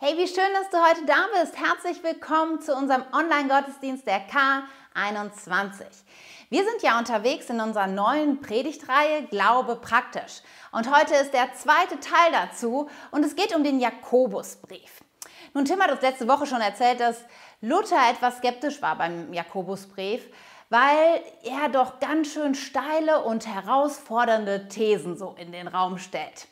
Hey, wie schön, dass du heute da bist. Herzlich willkommen zu unserem Online-Gottesdienst der K21. Wir sind ja unterwegs in unserer neuen Predigtreihe Glaube praktisch. Und heute ist der zweite Teil dazu und es geht um den Jakobusbrief. Nun, Tim hat uns letzte Woche schon erzählt, dass Luther etwas skeptisch war beim Jakobusbrief, weil er doch ganz schön steile und herausfordernde Thesen so in den Raum stellt.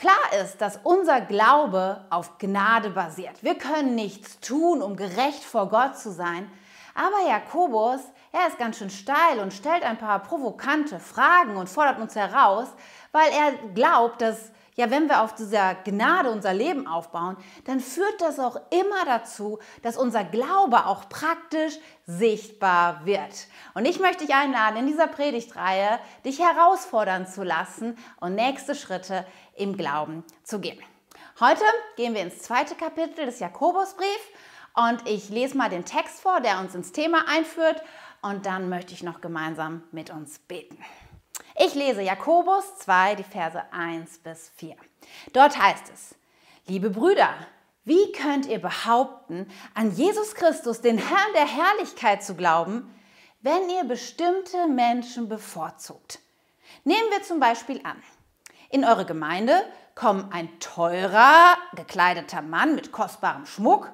Klar ist, dass unser Glaube auf Gnade basiert. Wir können nichts tun, um gerecht vor Gott zu sein. Aber Jakobus, er ist ganz schön steil und stellt ein paar provokante Fragen und fordert uns heraus, weil er glaubt, dass ja, wenn wir auf dieser Gnade unser Leben aufbauen, dann führt das auch immer dazu, dass unser Glaube auch praktisch sichtbar wird. Und ich möchte dich einladen, in dieser Predigtreihe dich herausfordern zu lassen und nächste Schritte im Glauben zu gehen. Heute gehen wir ins zweite Kapitel des Jakobusbriefs und ich lese mal den Text vor, der uns ins Thema einführt und dann möchte ich noch gemeinsam mit uns beten. Ich lese Jakobus 2, die Verse 1 bis 4. Dort heißt es, liebe Brüder, wie könnt ihr behaupten, an Jesus Christus, den Herrn der Herrlichkeit zu glauben, wenn ihr bestimmte Menschen bevorzugt? Nehmen wir zum Beispiel an, in eure Gemeinde kommen ein teurer, gekleideter Mann mit kostbarem Schmuck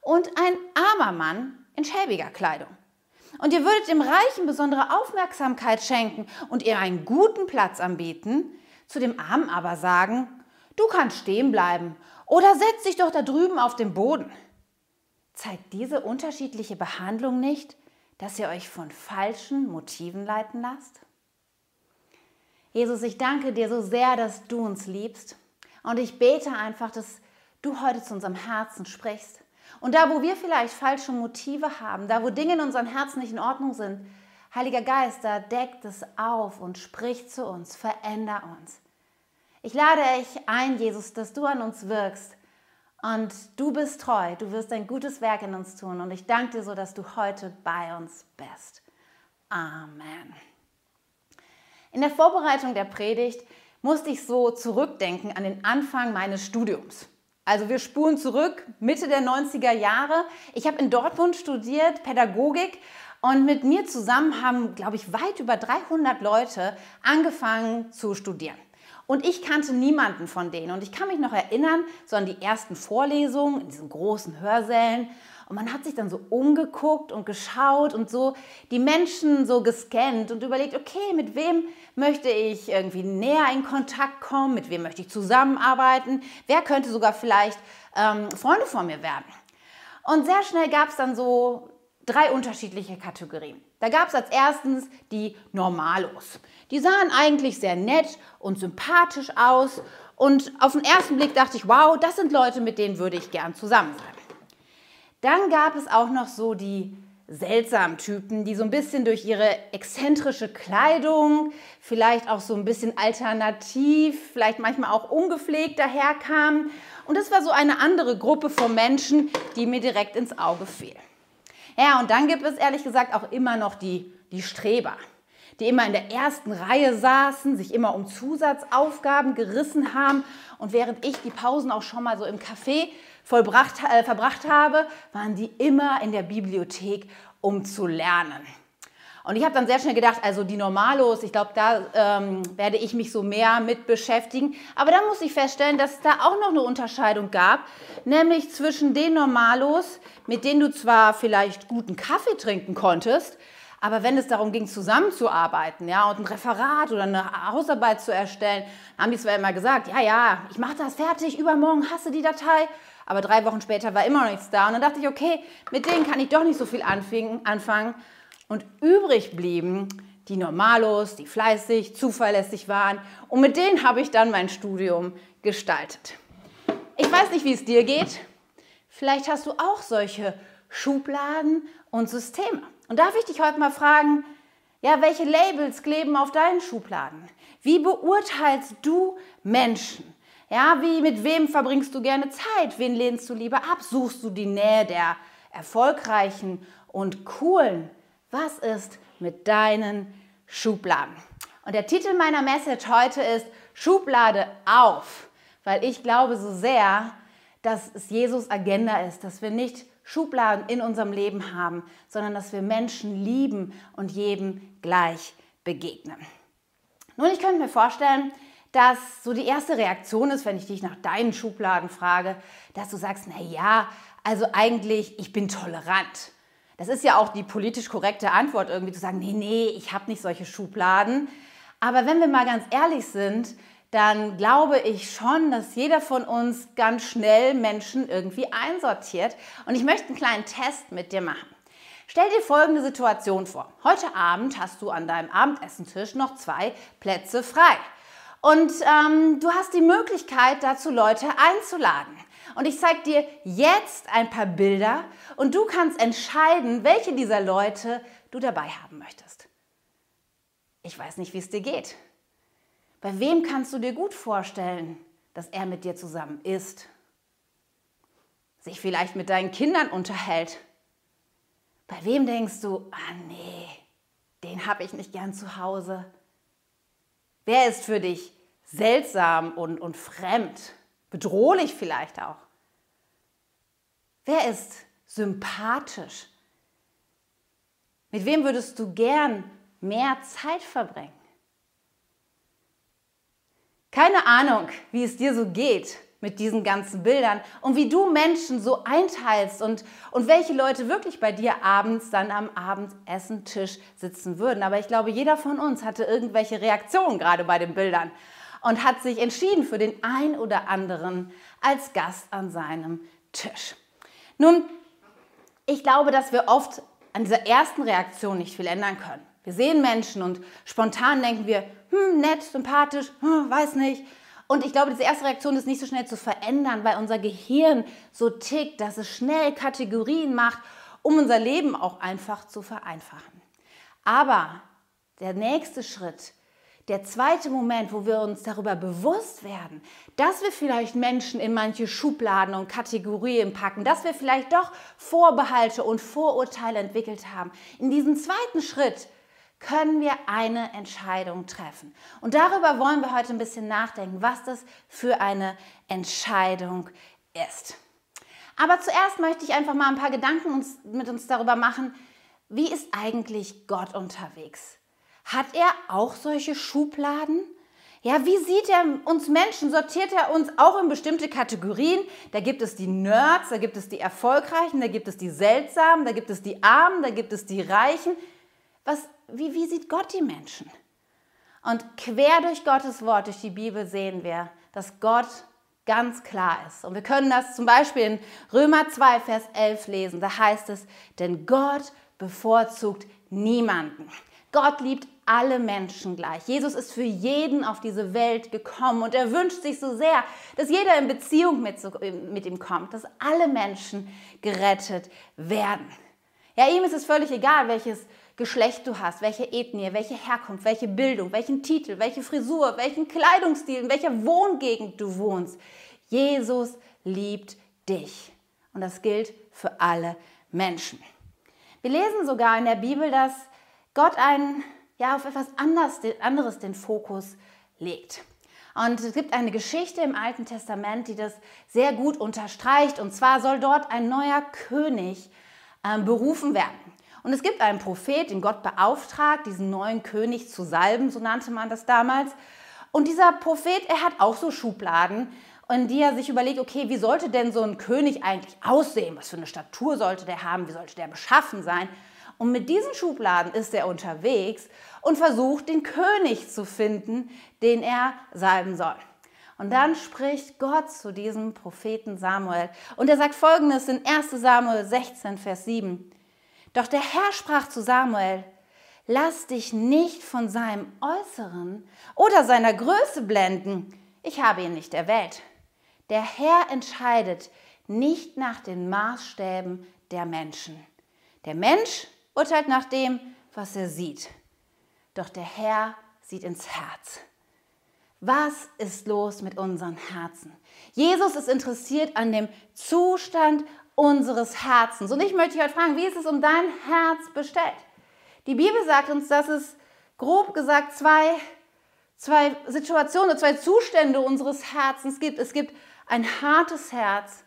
und ein armer Mann in schäbiger Kleidung. Und ihr würdet dem Reichen besondere Aufmerksamkeit schenken und ihr einen guten Platz anbieten, zu dem Armen aber sagen, du kannst stehen bleiben oder setz dich doch da drüben auf den Boden. Zeigt diese unterschiedliche Behandlung nicht, dass ihr euch von falschen Motiven leiten lasst? Jesus, ich danke dir so sehr, dass du uns liebst. Und ich bete einfach, dass du heute zu unserem Herzen sprichst. Und da, wo wir vielleicht falsche Motive haben, da, wo Dinge in unserem Herzen nicht in Ordnung sind, Heiliger Geist, da deckt es auf und spricht zu uns, veränder uns. Ich lade dich ein, Jesus, dass du an uns wirkst. Und du bist treu, du wirst ein gutes Werk in uns tun. Und ich danke dir so, dass du heute bei uns bist. Amen. In der Vorbereitung der Predigt musste ich so zurückdenken an den Anfang meines Studiums. Also wir spulen zurück, Mitte der 90er Jahre. Ich habe in Dortmund studiert, Pädagogik. Und mit mir zusammen haben, glaube ich, weit über 300 Leute angefangen zu studieren. Und ich kannte niemanden von denen. Und ich kann mich noch erinnern, so an die ersten Vorlesungen in diesen großen Hörsälen. Und man hat sich dann so umgeguckt und geschaut und so die Menschen so gescannt und überlegt, okay, mit wem möchte ich irgendwie näher in Kontakt kommen, mit wem möchte ich zusammenarbeiten, wer könnte sogar vielleicht ähm, Freunde von mir werden. Und sehr schnell gab es dann so drei unterschiedliche Kategorien. Da gab es als erstens die Normalos. Die sahen eigentlich sehr nett und sympathisch aus und auf den ersten Blick dachte ich, wow, das sind Leute, mit denen würde ich gern zusammen sein. Dann gab es auch noch so die seltsamen Typen, die so ein bisschen durch ihre exzentrische Kleidung, vielleicht auch so ein bisschen alternativ, vielleicht manchmal auch ungepflegt daherkamen. Und das war so eine andere Gruppe von Menschen, die mir direkt ins Auge fiel. Ja, und dann gibt es ehrlich gesagt auch immer noch die, die Streber, die immer in der ersten Reihe saßen, sich immer um Zusatzaufgaben gerissen haben. Und während ich die Pausen auch schon mal so im Café vollbracht, äh, verbracht habe, waren die immer in der Bibliothek, um zu lernen. Und ich habe dann sehr schnell gedacht, also die Normalos, ich glaube, da ähm, werde ich mich so mehr mit beschäftigen. Aber dann muss ich feststellen, dass es da auch noch eine Unterscheidung gab, nämlich zwischen den Normalos, mit denen du zwar vielleicht guten Kaffee trinken konntest, aber wenn es darum ging, zusammenzuarbeiten, ja, und ein Referat oder eine Hausarbeit zu erstellen, haben die zwar immer gesagt, ja, ja, ich mache das fertig, übermorgen hasse die Datei. Aber drei Wochen später war immer noch nichts da. Und dann dachte ich, okay, mit denen kann ich doch nicht so viel anfangen. Und übrig blieben die Normalos, die fleißig, zuverlässig waren. Und mit denen habe ich dann mein Studium gestaltet. Ich weiß nicht, wie es dir geht. Vielleicht hast du auch solche Schubladen und Systeme. Und darf ich dich heute mal fragen, ja, welche Labels kleben auf deinen Schubladen? Wie beurteilst du Menschen? Ja, wie, mit wem verbringst du gerne Zeit? Wen lehnst du lieber ab? Suchst du die Nähe der Erfolgreichen und Coolen? Was ist mit deinen Schubladen? Und der Titel meiner Message heute ist Schublade auf, weil ich glaube so sehr, dass es Jesus Agenda ist, dass wir nicht Schubladen in unserem Leben haben, sondern dass wir Menschen lieben und jedem gleich begegnen. Nun, ich könnte mir vorstellen, dass so die erste Reaktion ist, wenn ich dich nach deinen Schubladen frage, dass du sagst, na ja, also eigentlich, ich bin tolerant. Das ist ja auch die politisch korrekte Antwort, irgendwie zu sagen, nee, nee, ich habe nicht solche Schubladen. Aber wenn wir mal ganz ehrlich sind, dann glaube ich schon, dass jeder von uns ganz schnell Menschen irgendwie einsortiert. Und ich möchte einen kleinen Test mit dir machen. Stell dir folgende Situation vor. Heute Abend hast du an deinem Abendessentisch noch zwei Plätze frei. Und ähm, du hast die Möglichkeit, dazu Leute einzuladen. Und ich zeige dir jetzt ein paar Bilder und du kannst entscheiden, welche dieser Leute du dabei haben möchtest. Ich weiß nicht, wie es dir geht. Bei wem kannst du dir gut vorstellen, dass er mit dir zusammen ist? Sich vielleicht mit deinen Kindern unterhält? Bei wem denkst du, ah nee, den habe ich nicht gern zu Hause? Wer ist für dich seltsam und, und fremd, bedrohlich vielleicht auch? Wer ist sympathisch? Mit wem würdest du gern mehr Zeit verbringen? Keine Ahnung, wie es dir so geht mit diesen ganzen Bildern und wie du Menschen so einteilst und, und welche Leute wirklich bei dir abends dann am Abendessentisch sitzen würden. Aber ich glaube, jeder von uns hatte irgendwelche Reaktionen gerade bei den Bildern und hat sich entschieden für den ein oder anderen als Gast an seinem Tisch. Nun, ich glaube, dass wir oft an dieser ersten Reaktion nicht viel ändern können. Wir sehen Menschen und spontan denken wir, hm, nett, sympathisch, hm, weiß nicht. Und ich glaube, diese erste Reaktion ist nicht so schnell zu verändern, weil unser Gehirn so tickt, dass es schnell Kategorien macht, um unser Leben auch einfach zu vereinfachen. Aber der nächste Schritt, der zweite Moment, wo wir uns darüber bewusst werden, dass wir vielleicht Menschen in manche Schubladen und Kategorien packen, dass wir vielleicht doch Vorbehalte und Vorurteile entwickelt haben. In diesem zweiten Schritt können wir eine Entscheidung treffen. Und darüber wollen wir heute ein bisschen nachdenken, was das für eine Entscheidung ist. Aber zuerst möchte ich einfach mal ein paar Gedanken uns, mit uns darüber machen, wie ist eigentlich Gott unterwegs? Hat er auch solche Schubladen? Ja, wie sieht er uns Menschen? Sortiert er uns auch in bestimmte Kategorien? Da gibt es die Nerds, da gibt es die Erfolgreichen, da gibt es die Seltsamen, da gibt es die Armen, da gibt es die Reichen. Was wie, wie sieht Gott die Menschen? Und quer durch Gottes Wort, durch die Bibel sehen wir, dass Gott ganz klar ist. Und wir können das zum Beispiel in Römer 2, Vers 11 lesen. Da heißt es, denn Gott bevorzugt niemanden. Gott liebt alle Menschen gleich. Jesus ist für jeden auf diese Welt gekommen und er wünscht sich so sehr, dass jeder in Beziehung mit, mit ihm kommt, dass alle Menschen gerettet werden. Ja, ihm ist es völlig egal, welches Geschlecht du hast, welche Ethnie, welche Herkunft, welche Bildung, welchen Titel, welche Frisur, welchen Kleidungsstil, in welcher Wohngegend du wohnst. Jesus liebt dich. Und das gilt für alle Menschen. Wir lesen sogar in der Bibel, dass Gott einen, ja, auf etwas anderes, den Fokus legt. Und es gibt eine Geschichte im Alten Testament, die das sehr gut unterstreicht. Und zwar soll dort ein neuer König äh, berufen werden. Und es gibt einen Prophet, den Gott beauftragt, diesen neuen König zu salben, so nannte man das damals. Und dieser Prophet, er hat auch so Schubladen, in die er sich überlegt, okay, wie sollte denn so ein König eigentlich aussehen? Was für eine Statur sollte der haben? Wie sollte der beschaffen sein? Und mit diesen Schubladen ist er unterwegs und versucht, den König zu finden, den er salben soll. Und dann spricht Gott zu diesem Propheten Samuel. Und er sagt folgendes in 1 Samuel 16, Vers 7. Doch der Herr sprach zu Samuel, lass dich nicht von seinem Äußeren oder seiner Größe blenden. Ich habe ihn nicht erwählt. Der Herr entscheidet nicht nach den Maßstäben der Menschen. Der Mensch urteilt nach dem, was er sieht. Doch der Herr sieht ins Herz. Was ist los mit unseren Herzen? Jesus ist interessiert an dem Zustand unseres Herzens. Und ich möchte dich heute fragen, wie ist es um dein Herz bestellt? Die Bibel sagt uns, dass es grob gesagt zwei, zwei Situationen, zwei Zustände unseres Herzens gibt. Es gibt ein hartes Herz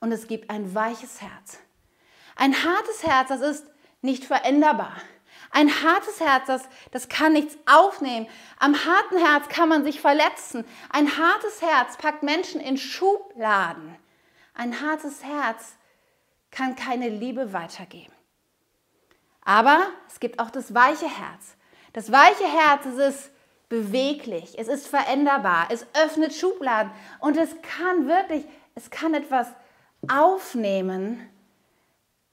und es gibt ein weiches Herz. Ein hartes Herz, das ist nicht veränderbar. Ein hartes Herz, das, das kann nichts aufnehmen. Am harten Herz kann man sich verletzen. Ein hartes Herz packt Menschen in Schubladen. Ein hartes Herz kann keine Liebe weitergeben. Aber es gibt auch das weiche Herz. Das weiche Herz es ist beweglich, es ist veränderbar, es öffnet Schubladen und es kann wirklich, es kann etwas aufnehmen,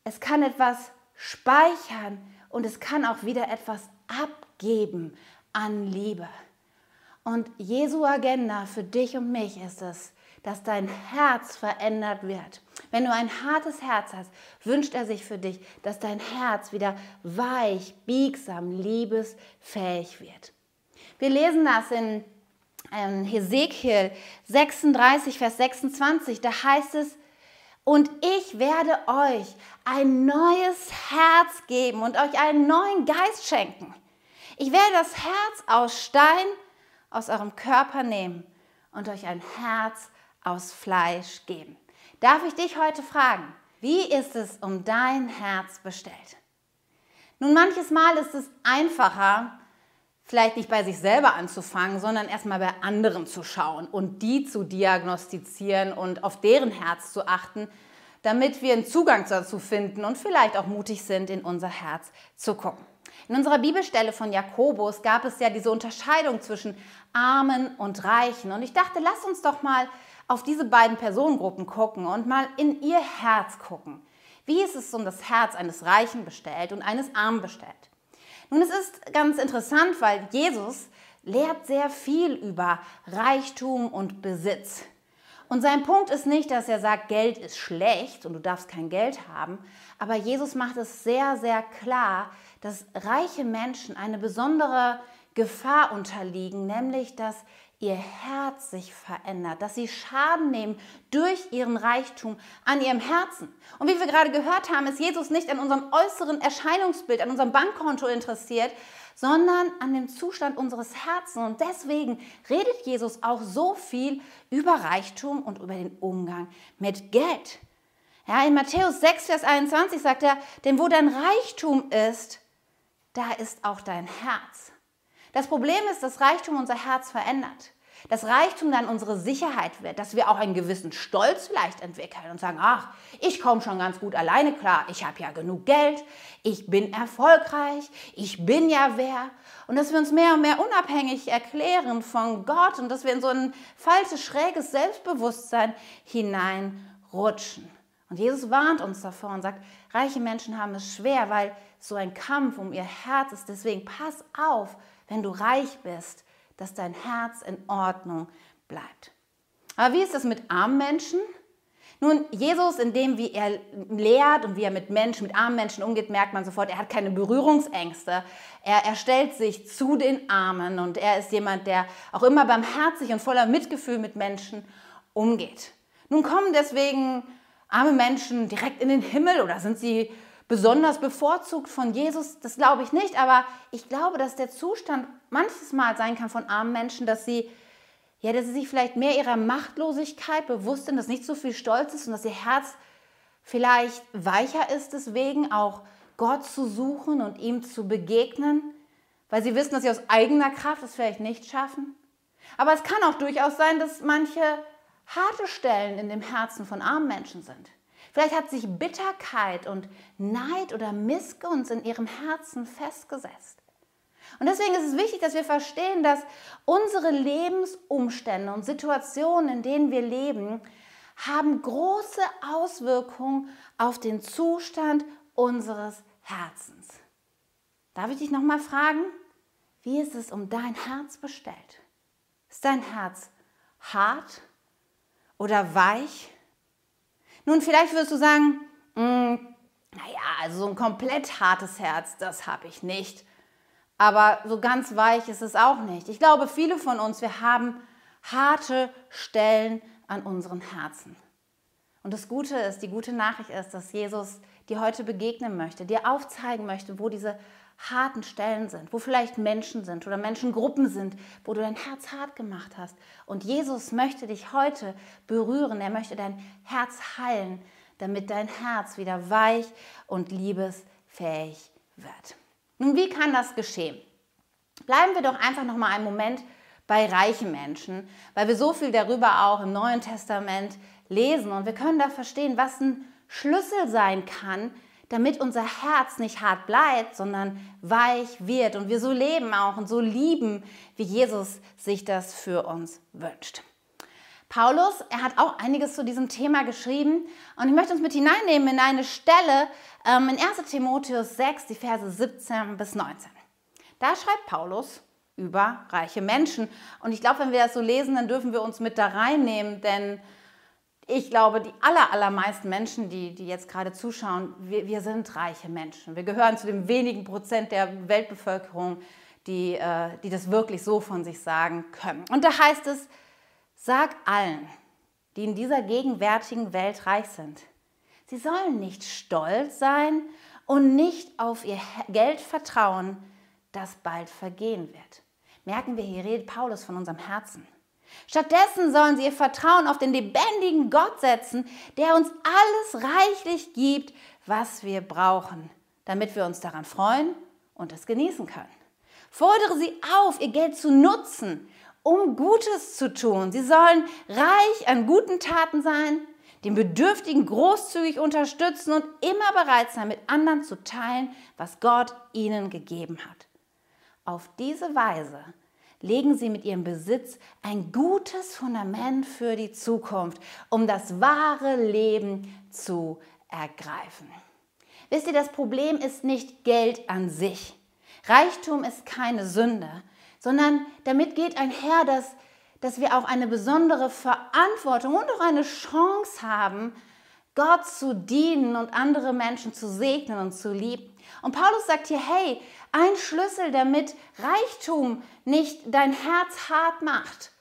es kann etwas speichern und es kann auch wieder etwas abgeben an Liebe. Und Jesu Agenda für dich und mich ist es, dass dein Herz verändert wird. Wenn du ein hartes Herz hast, wünscht er sich für dich, dass dein Herz wieder weich, biegsam, liebesfähig wird. Wir lesen das in Hesekiel 36, Vers 26. Da heißt es, und ich werde euch ein neues Herz geben und euch einen neuen Geist schenken. Ich werde das Herz aus Stein aus eurem Körper nehmen und euch ein Herz aus Fleisch geben. Darf ich dich heute fragen, wie ist es um dein Herz bestellt? Nun, manches Mal ist es einfacher, vielleicht nicht bei sich selber anzufangen, sondern erstmal bei anderen zu schauen und die zu diagnostizieren und auf deren Herz zu achten, damit wir einen Zugang dazu finden und vielleicht auch mutig sind, in unser Herz zu gucken. In unserer Bibelstelle von Jakobus gab es ja diese Unterscheidung zwischen Armen und Reichen. Und ich dachte, lass uns doch mal auf diese beiden Personengruppen gucken und mal in ihr Herz gucken. Wie ist es um das Herz eines Reichen bestellt und eines Armen bestellt? Nun, es ist ganz interessant, weil Jesus lehrt sehr viel über Reichtum und Besitz. Und sein Punkt ist nicht, dass er sagt, Geld ist schlecht und du darfst kein Geld haben, aber Jesus macht es sehr, sehr klar, dass reiche Menschen eine besondere Gefahr unterliegen, nämlich dass ihr Herz sich verändert, dass sie Schaden nehmen durch ihren Reichtum an ihrem Herzen. Und wie wir gerade gehört haben, ist Jesus nicht an unserem äußeren Erscheinungsbild, an unserem Bankkonto interessiert, sondern an dem Zustand unseres Herzens. Und deswegen redet Jesus auch so viel über Reichtum und über den Umgang mit Geld. Ja, in Matthäus 6, Vers 21 sagt er, denn wo dein Reichtum ist, da ist auch dein Herz. Das Problem ist, dass Reichtum unser Herz verändert. Dass Reichtum dann unsere Sicherheit wird, dass wir auch einen gewissen Stolz vielleicht entwickeln und sagen, ach, ich komme schon ganz gut alleine klar, ich habe ja genug Geld, ich bin erfolgreich, ich bin ja wer. Und dass wir uns mehr und mehr unabhängig erklären von Gott und dass wir in so ein falsches, schräges Selbstbewusstsein hineinrutschen. Und Jesus warnt uns davor und sagt, reiche Menschen haben es schwer, weil so ein Kampf um ihr Herz ist. Deswegen pass auf, wenn du reich bist, dass dein Herz in Ordnung bleibt. Aber wie ist das mit armen Menschen? Nun, Jesus, in dem, wie er lehrt und wie er mit Menschen, mit armen Menschen umgeht, merkt man sofort, er hat keine Berührungsängste. Er, er stellt sich zu den Armen und er ist jemand, der auch immer barmherzig und voller Mitgefühl mit Menschen umgeht. Nun kommen deswegen arme Menschen direkt in den Himmel oder sind sie besonders bevorzugt von Jesus, das glaube ich nicht, aber ich glaube, dass der Zustand manches Mal sein kann von armen Menschen, dass sie, ja, dass sie sich vielleicht mehr ihrer Machtlosigkeit bewusst sind, dass nicht so viel Stolz ist und dass ihr Herz vielleicht weicher ist, deswegen auch Gott zu suchen und ihm zu begegnen, weil sie wissen, dass sie aus eigener Kraft es vielleicht nicht schaffen. Aber es kann auch durchaus sein, dass manche harte Stellen in dem Herzen von armen Menschen sind. Vielleicht hat sich Bitterkeit und Neid oder Missgunst in ihrem Herzen festgesetzt. Und deswegen ist es wichtig, dass wir verstehen, dass unsere Lebensumstände und Situationen, in denen wir leben, haben große Auswirkungen auf den Zustand unseres Herzens. Darf ich dich nochmal fragen, wie ist es um dein Herz bestellt? Ist dein Herz hart oder weich? Nun, vielleicht wirst du sagen, mm, naja, also so ein komplett hartes Herz, das habe ich nicht. Aber so ganz weich ist es auch nicht. Ich glaube, viele von uns, wir haben harte Stellen an unseren Herzen. Und das Gute ist, die gute Nachricht ist, dass Jesus dir heute begegnen möchte, dir aufzeigen möchte, wo diese harten Stellen sind, wo vielleicht Menschen sind oder Menschengruppen sind, wo du dein Herz hart gemacht hast. Und Jesus möchte dich heute berühren, er möchte dein Herz heilen, damit dein Herz wieder weich und liebesfähig wird. Nun, wie kann das geschehen? Bleiben wir doch einfach noch mal einen Moment bei reichen Menschen, weil wir so viel darüber auch im Neuen Testament lesen und wir können da verstehen, was ein Schlüssel sein kann, damit unser Herz nicht hart bleibt, sondern weich wird und wir so leben auch und so lieben, wie Jesus sich das für uns wünscht. Paulus, er hat auch einiges zu diesem Thema geschrieben und ich möchte uns mit hineinnehmen in eine Stelle ähm, in 1 Timotheus 6, die Verse 17 bis 19. Da schreibt Paulus über reiche Menschen und ich glaube, wenn wir das so lesen, dann dürfen wir uns mit da reinnehmen, denn ich glaube, die aller, allermeisten Menschen, die, die jetzt gerade zuschauen, wir, wir sind reiche Menschen. Wir gehören zu den wenigen Prozent der Weltbevölkerung, die, äh, die das wirklich so von sich sagen können. Und da heißt es, sag allen, die in dieser gegenwärtigen Welt reich sind, sie sollen nicht stolz sein und nicht auf ihr Geld vertrauen, das bald vergehen wird. Merken wir, hier redet Paulus von unserem Herzen. Stattdessen sollen sie ihr Vertrauen auf den lebendigen Gott setzen, der uns alles reichlich gibt, was wir brauchen, damit wir uns daran freuen und es genießen können. Fordere sie auf, ihr Geld zu nutzen, um Gutes zu tun. Sie sollen reich an guten Taten sein, den Bedürftigen großzügig unterstützen und immer bereit sein, mit anderen zu teilen, was Gott ihnen gegeben hat. Auf diese Weise legen Sie mit Ihrem Besitz ein gutes Fundament für die Zukunft, um das wahre Leben zu ergreifen. Wisst ihr, das Problem ist nicht Geld an sich. Reichtum ist keine Sünde, sondern damit geht einher, dass, dass wir auch eine besondere Verantwortung und auch eine Chance haben, Gott zu dienen und andere Menschen zu segnen und zu lieben. Und Paulus sagt hier, hey, ein Schlüssel, damit Reichtum nicht dein Herz hart macht,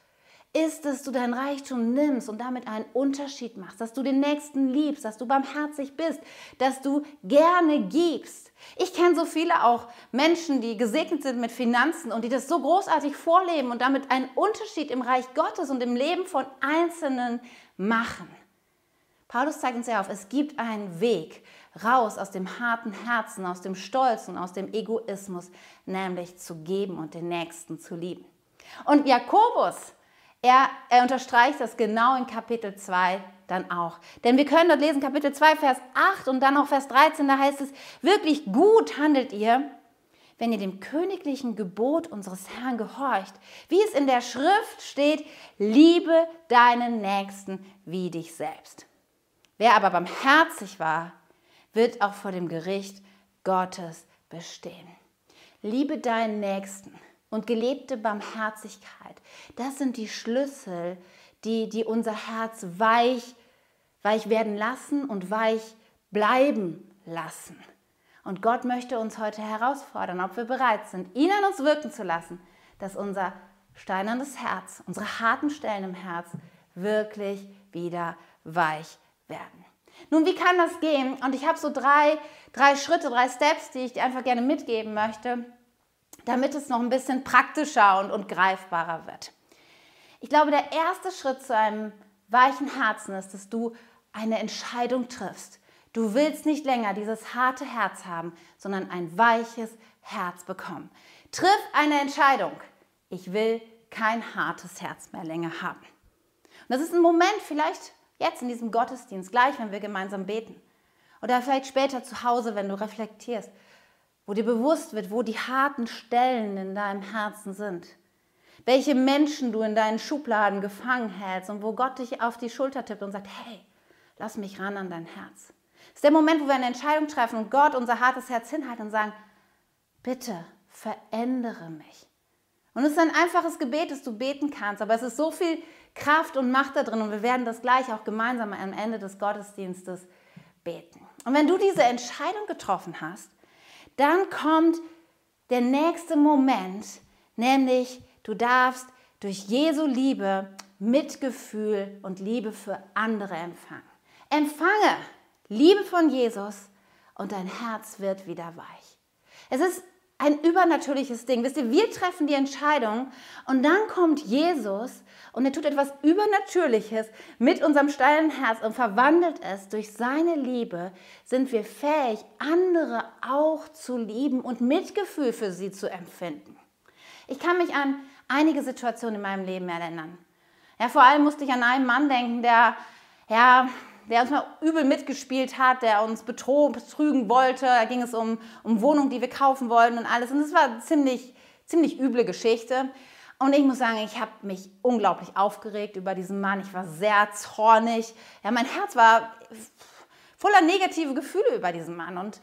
ist, dass du dein Reichtum nimmst und damit einen Unterschied machst, dass du den Nächsten liebst, dass du barmherzig bist, dass du gerne gibst. Ich kenne so viele auch Menschen, die gesegnet sind mit Finanzen und die das so großartig vorleben und damit einen Unterschied im Reich Gottes und im Leben von Einzelnen machen. Paulus zeigt uns ja auf, es gibt einen Weg raus aus dem harten Herzen, aus dem Stolz und aus dem Egoismus, nämlich zu geben und den Nächsten zu lieben. Und Jakobus, er, er unterstreicht das genau in Kapitel 2 dann auch. Denn wir können dort lesen, Kapitel 2, Vers 8 und dann auch Vers 13, da heißt es, wirklich gut handelt ihr, wenn ihr dem königlichen Gebot unseres Herrn gehorcht, wie es in der Schrift steht, liebe deinen Nächsten wie dich selbst. Wer aber barmherzig war, wird auch vor dem Gericht Gottes bestehen. Liebe deinen Nächsten und gelebte Barmherzigkeit, das sind die Schlüssel, die, die unser Herz weich, weich werden lassen und weich bleiben lassen. Und Gott möchte uns heute herausfordern, ob wir bereit sind, ihn an uns wirken zu lassen, dass unser steinernes Herz, unsere harten Stellen im Herz wirklich wieder weich werden. Nun, wie kann das gehen? Und ich habe so drei, drei Schritte, drei Steps, die ich dir einfach gerne mitgeben möchte, damit es noch ein bisschen praktischer und, und greifbarer wird. Ich glaube, der erste Schritt zu einem weichen Herzen ist, dass du eine Entscheidung triffst. Du willst nicht länger dieses harte Herz haben, sondern ein weiches Herz bekommen. Triff eine Entscheidung. Ich will kein hartes Herz mehr länger haben. Und das ist ein Moment, vielleicht Jetzt in diesem Gottesdienst, gleich wenn wir gemeinsam beten. Oder vielleicht später zu Hause, wenn du reflektierst, wo dir bewusst wird, wo die harten Stellen in deinem Herzen sind. Welche Menschen du in deinen Schubladen gefangen hältst und wo Gott dich auf die Schulter tippt und sagt, hey, lass mich ran an dein Herz. Das ist der Moment, wo wir eine Entscheidung treffen und Gott unser hartes Herz hinhalten und sagen, bitte verändere mich. Und es ist ein einfaches Gebet, das du beten kannst, aber es ist so viel Kraft und Macht da drin und wir werden das gleich auch gemeinsam am Ende des Gottesdienstes beten. Und wenn du diese Entscheidung getroffen hast, dann kommt der nächste Moment, nämlich du darfst durch Jesu Liebe Mitgefühl und Liebe für andere empfangen. Empfange Liebe von Jesus und dein Herz wird wieder weich. Es ist ein übernatürliches Ding. Wisst ihr, wir treffen die Entscheidung und dann kommt Jesus und er tut etwas Übernatürliches mit unserem steilen Herz und verwandelt es durch seine Liebe, sind wir fähig, andere auch zu lieben und Mitgefühl für sie zu empfinden. Ich kann mich an einige Situationen in meinem Leben erinnern. Ja, vor allem musste ich an einen Mann denken, der, ja, der uns mal übel mitgespielt hat, der uns betrügen wollte. Da ging es um, um Wohnungen, die wir kaufen wollten und alles. Und es war eine ziemlich, ziemlich üble Geschichte. Und ich muss sagen, ich habe mich unglaublich aufgeregt über diesen Mann. Ich war sehr zornig. Ja, mein Herz war voller negative Gefühle über diesen Mann. Und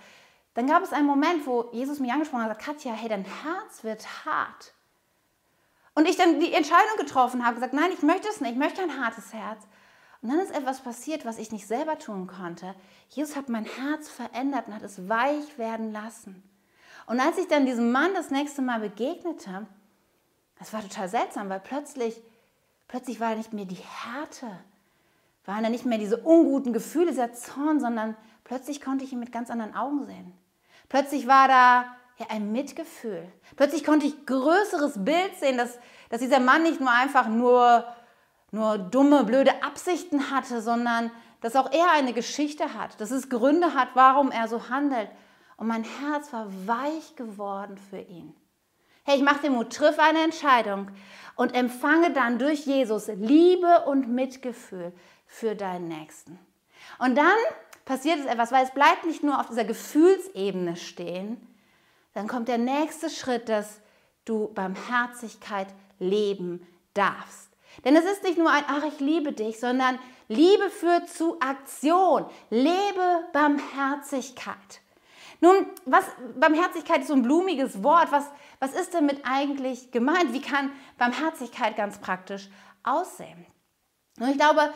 dann gab es einen Moment, wo Jesus mich angesprochen hat Katja, hey, dein Herz wird hart. Und ich dann die Entscheidung getroffen habe, gesagt, nein, ich möchte es nicht, ich möchte ein hartes Herz. Und dann ist etwas passiert, was ich nicht selber tun konnte. Jesus hat mein Herz verändert und hat es weich werden lassen. Und als ich dann diesem Mann das nächste Mal begegnete, das war total seltsam, weil plötzlich, plötzlich war nicht mehr die Härte, waren da nicht mehr diese unguten Gefühle, dieser Zorn, sondern plötzlich konnte ich ihn mit ganz anderen Augen sehen. Plötzlich war da ja, ein Mitgefühl. Plötzlich konnte ich größeres Bild sehen, dass, dass dieser Mann nicht nur einfach nur, nur dumme, blöde Absichten hatte, sondern dass auch er eine Geschichte hat, dass es Gründe hat, warum er so handelt. Und mein Herz war weich geworden für ihn. Hey, ich mache den Mut, triff eine Entscheidung und empfange dann durch Jesus Liebe und Mitgefühl für deinen Nächsten. Und dann passiert es etwas, weil es bleibt nicht nur auf dieser Gefühlsebene stehen, dann kommt der nächste Schritt, dass du Barmherzigkeit leben darfst. Denn es ist nicht nur ein, ach, ich liebe dich, sondern Liebe führt zu Aktion. Lebe Barmherzigkeit. Nun, was, Barmherzigkeit ist so ein blumiges Wort. Was, was ist damit eigentlich gemeint? Wie kann Barmherzigkeit ganz praktisch aussehen? Und ich glaube,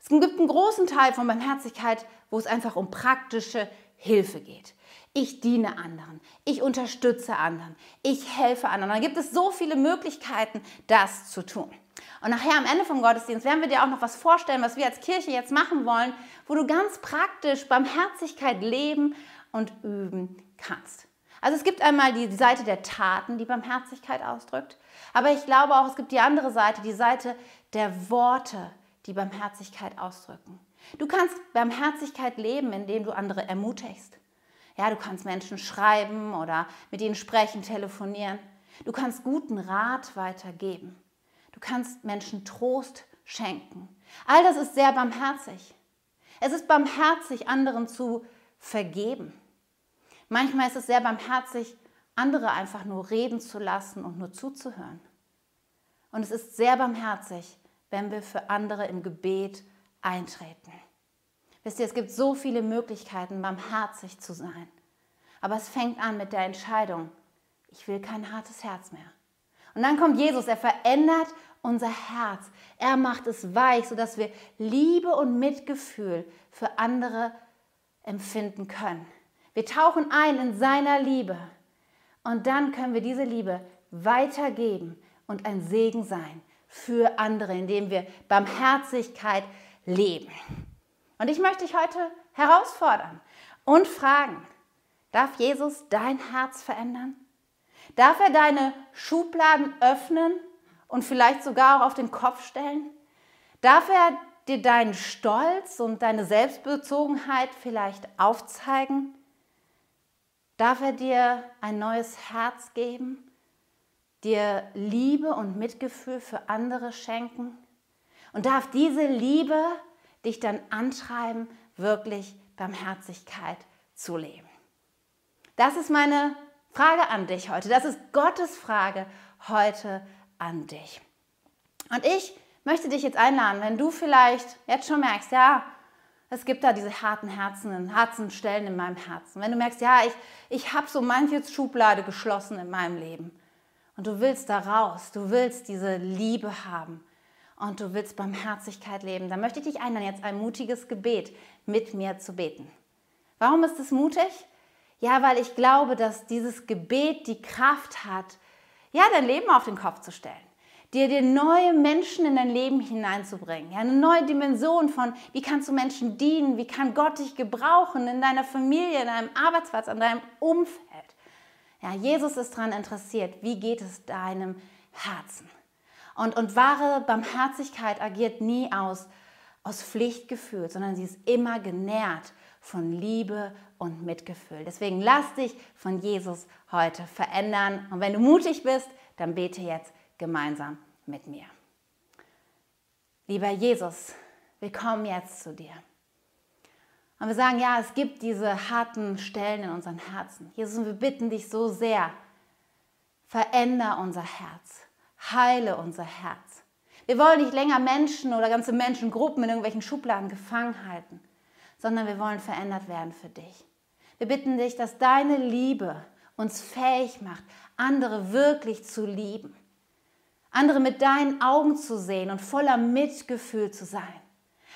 es gibt einen großen Teil von Barmherzigkeit, wo es einfach um praktische Hilfe geht. Ich diene anderen, ich unterstütze anderen, ich helfe anderen. Da gibt es so viele Möglichkeiten, das zu tun. Und nachher am Ende vom Gottesdienst werden wir dir auch noch was vorstellen, was wir als Kirche jetzt machen wollen, wo du ganz praktisch Barmherzigkeit leben und üben kannst. Also es gibt einmal die Seite der Taten, die Barmherzigkeit ausdrückt, aber ich glaube auch, es gibt die andere Seite, die Seite der Worte, die Barmherzigkeit ausdrücken. Du kannst Barmherzigkeit leben, indem du andere ermutigst. Ja, du kannst Menschen schreiben oder mit ihnen sprechen, telefonieren. Du kannst guten Rat weitergeben. Kannst Menschen Trost schenken. All das ist sehr barmherzig. Es ist barmherzig, anderen zu vergeben. Manchmal ist es sehr barmherzig, andere einfach nur reden zu lassen und nur zuzuhören. Und es ist sehr barmherzig, wenn wir für andere im Gebet eintreten. Wisst ihr, es gibt so viele Möglichkeiten, barmherzig zu sein. Aber es fängt an mit der Entscheidung, ich will kein hartes Herz mehr. Und dann kommt Jesus, er verändert unser Herz. Er macht es weich, sodass wir Liebe und Mitgefühl für andere empfinden können. Wir tauchen ein in seiner Liebe und dann können wir diese Liebe weitergeben und ein Segen sein für andere, indem wir Barmherzigkeit leben. Und ich möchte dich heute herausfordern und fragen, darf Jesus dein Herz verändern? Darf er deine Schubladen öffnen und vielleicht sogar auch auf den Kopf stellen? Darf er dir deinen Stolz und deine Selbstbezogenheit vielleicht aufzeigen? Darf er dir ein neues Herz geben, dir Liebe und Mitgefühl für andere schenken? Und darf diese Liebe dich dann antreiben, wirklich Barmherzigkeit zu leben? Das ist meine Frage an dich heute. Das ist Gottes Frage heute an dich. Und ich möchte dich jetzt einladen, wenn du vielleicht jetzt schon merkst, ja, es gibt da diese harten Herzen, Herzenstellen in meinem Herzen. Wenn du merkst, ja, ich, ich habe so manche Schublade geschlossen in meinem Leben und du willst da raus, du willst diese Liebe haben, und du willst Barmherzigkeit leben, dann möchte ich dich einladen, jetzt ein mutiges Gebet mit mir zu beten. Warum ist es mutig? Ja, weil ich glaube, dass dieses Gebet die Kraft hat, ja, dein Leben auf den Kopf zu stellen, dir, dir neue Menschen in dein Leben hineinzubringen, ja, eine neue Dimension von, wie kannst du Menschen dienen, wie kann Gott dich gebrauchen in deiner Familie, in deinem Arbeitsplatz, an deinem Umfeld. Ja, Jesus ist daran interessiert, wie geht es deinem Herzen. Und, und wahre Barmherzigkeit agiert nie aus, aus Pflichtgefühl, sondern sie ist immer genährt von Liebe und Mitgefühl. Deswegen lass dich von Jesus heute verändern. Und wenn du mutig bist, dann bete jetzt gemeinsam mit mir. Lieber Jesus, wir kommen jetzt zu dir. Und wir sagen, ja, es gibt diese harten Stellen in unseren Herzen. Jesus, und wir bitten dich so sehr, veränder unser Herz, heile unser Herz. Wir wollen nicht länger Menschen oder ganze Menschengruppen in irgendwelchen Schubladen gefangen halten, sondern wir wollen verändert werden für dich. Wir bitten dich, dass deine Liebe uns fähig macht, andere wirklich zu lieben, andere mit deinen Augen zu sehen und voller Mitgefühl zu sein.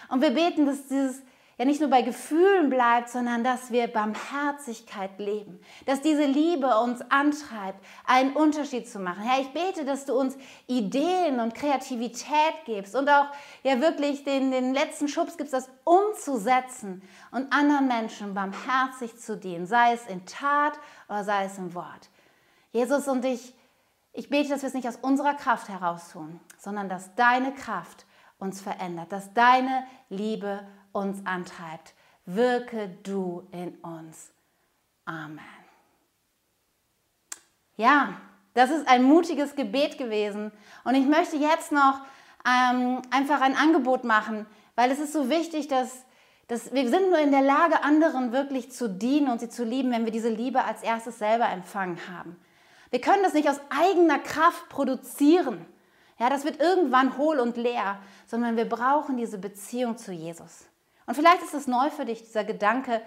Und wir beten, dass dieses ja nicht nur bei Gefühlen bleibt, sondern dass wir Barmherzigkeit leben, dass diese Liebe uns antreibt, einen Unterschied zu machen. Herr, ich bete, dass du uns Ideen und Kreativität gibst und auch ja wirklich den, den letzten Schubs gibst, das umzusetzen und anderen Menschen barmherzig zu dienen, sei es in Tat oder sei es im Wort. Jesus und ich, ich bete, dass wir es nicht aus unserer Kraft heraus tun, sondern dass deine Kraft uns verändert, dass deine Liebe uns antreibt. Wirke du in uns. Amen. Ja, das ist ein mutiges Gebet gewesen. Und ich möchte jetzt noch ähm, einfach ein Angebot machen, weil es ist so wichtig, dass, dass wir sind nur in der Lage, anderen wirklich zu dienen und sie zu lieben, wenn wir diese Liebe als erstes selber empfangen haben. Wir können das nicht aus eigener Kraft produzieren. Ja, das wird irgendwann hohl und leer, sondern wir brauchen diese Beziehung zu Jesus. Und vielleicht ist es neu für dich, dieser Gedanke,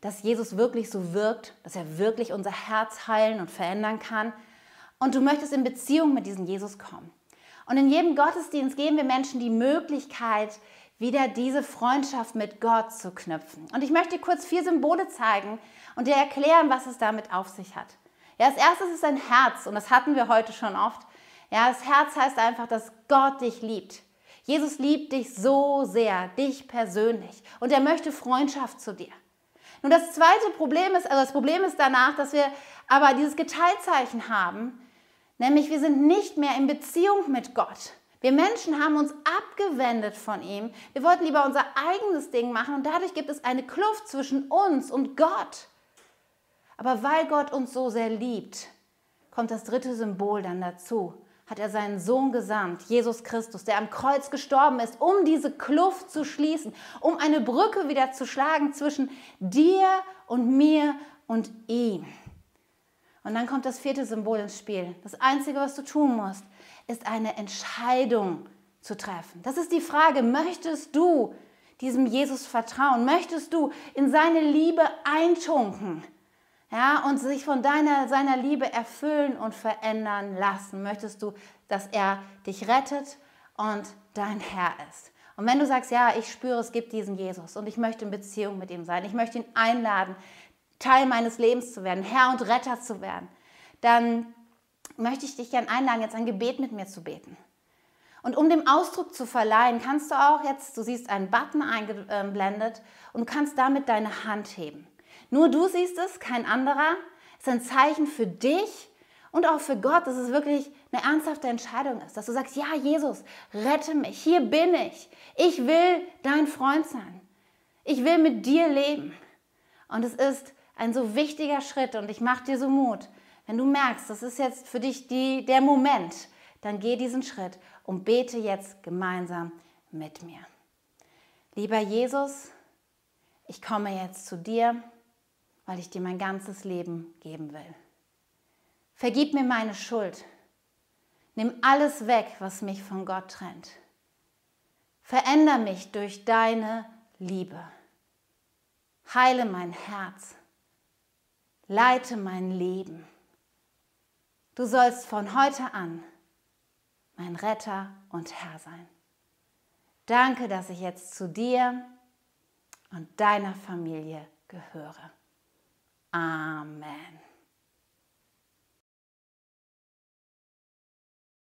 dass Jesus wirklich so wirkt, dass er wirklich unser Herz heilen und verändern kann. Und du möchtest in Beziehung mit diesem Jesus kommen. Und in jedem Gottesdienst geben wir Menschen die Möglichkeit, wieder diese Freundschaft mit Gott zu knüpfen. Und ich möchte dir kurz vier Symbole zeigen und dir erklären, was es damit auf sich hat. Ja, als erstes ist ein Herz und das hatten wir heute schon oft. Ja, das Herz heißt einfach, dass Gott dich liebt. Jesus liebt dich so sehr, dich persönlich. Und er möchte Freundschaft zu dir. Nun, das zweite Problem ist, also das Problem ist danach, dass wir aber dieses Geteilzeichen haben, nämlich wir sind nicht mehr in Beziehung mit Gott. Wir Menschen haben uns abgewendet von ihm. Wir wollten lieber unser eigenes Ding machen und dadurch gibt es eine Kluft zwischen uns und Gott. Aber weil Gott uns so sehr liebt, kommt das dritte Symbol dann dazu hat er seinen Sohn gesandt, Jesus Christus, der am Kreuz gestorben ist, um diese Kluft zu schließen, um eine Brücke wieder zu schlagen zwischen dir und mir und ihm. Und dann kommt das vierte Symbol ins Spiel. Das Einzige, was du tun musst, ist eine Entscheidung zu treffen. Das ist die Frage, möchtest du diesem Jesus vertrauen? Möchtest du in seine Liebe eintunken? Ja, und sich von deiner, seiner Liebe erfüllen und verändern lassen. Möchtest du, dass er dich rettet und dein Herr ist? Und wenn du sagst, ja, ich spüre, es gibt diesen Jesus und ich möchte in Beziehung mit ihm sein, ich möchte ihn einladen, Teil meines Lebens zu werden, Herr und Retter zu werden, dann möchte ich dich gerne einladen, jetzt ein Gebet mit mir zu beten. Und um dem Ausdruck zu verleihen, kannst du auch jetzt, du siehst einen Button eingeblendet und du kannst damit deine Hand heben. Nur du siehst es, kein anderer. Es ist ein Zeichen für dich und auch für Gott, dass es wirklich eine ernsthafte Entscheidung ist. Dass du sagst, ja, Jesus, rette mich, hier bin ich. Ich will dein Freund sein. Ich will mit dir leben. Und es ist ein so wichtiger Schritt und ich mache dir so Mut. Wenn du merkst, das ist jetzt für dich die, der Moment, dann geh diesen Schritt und bete jetzt gemeinsam mit mir. Lieber Jesus, ich komme jetzt zu dir weil ich dir mein ganzes Leben geben will. Vergib mir meine Schuld. Nimm alles weg, was mich von Gott trennt. Veränder mich durch deine Liebe. Heile mein Herz. Leite mein Leben. Du sollst von heute an mein Retter und Herr sein. Danke, dass ich jetzt zu dir und deiner Familie gehöre. Amen.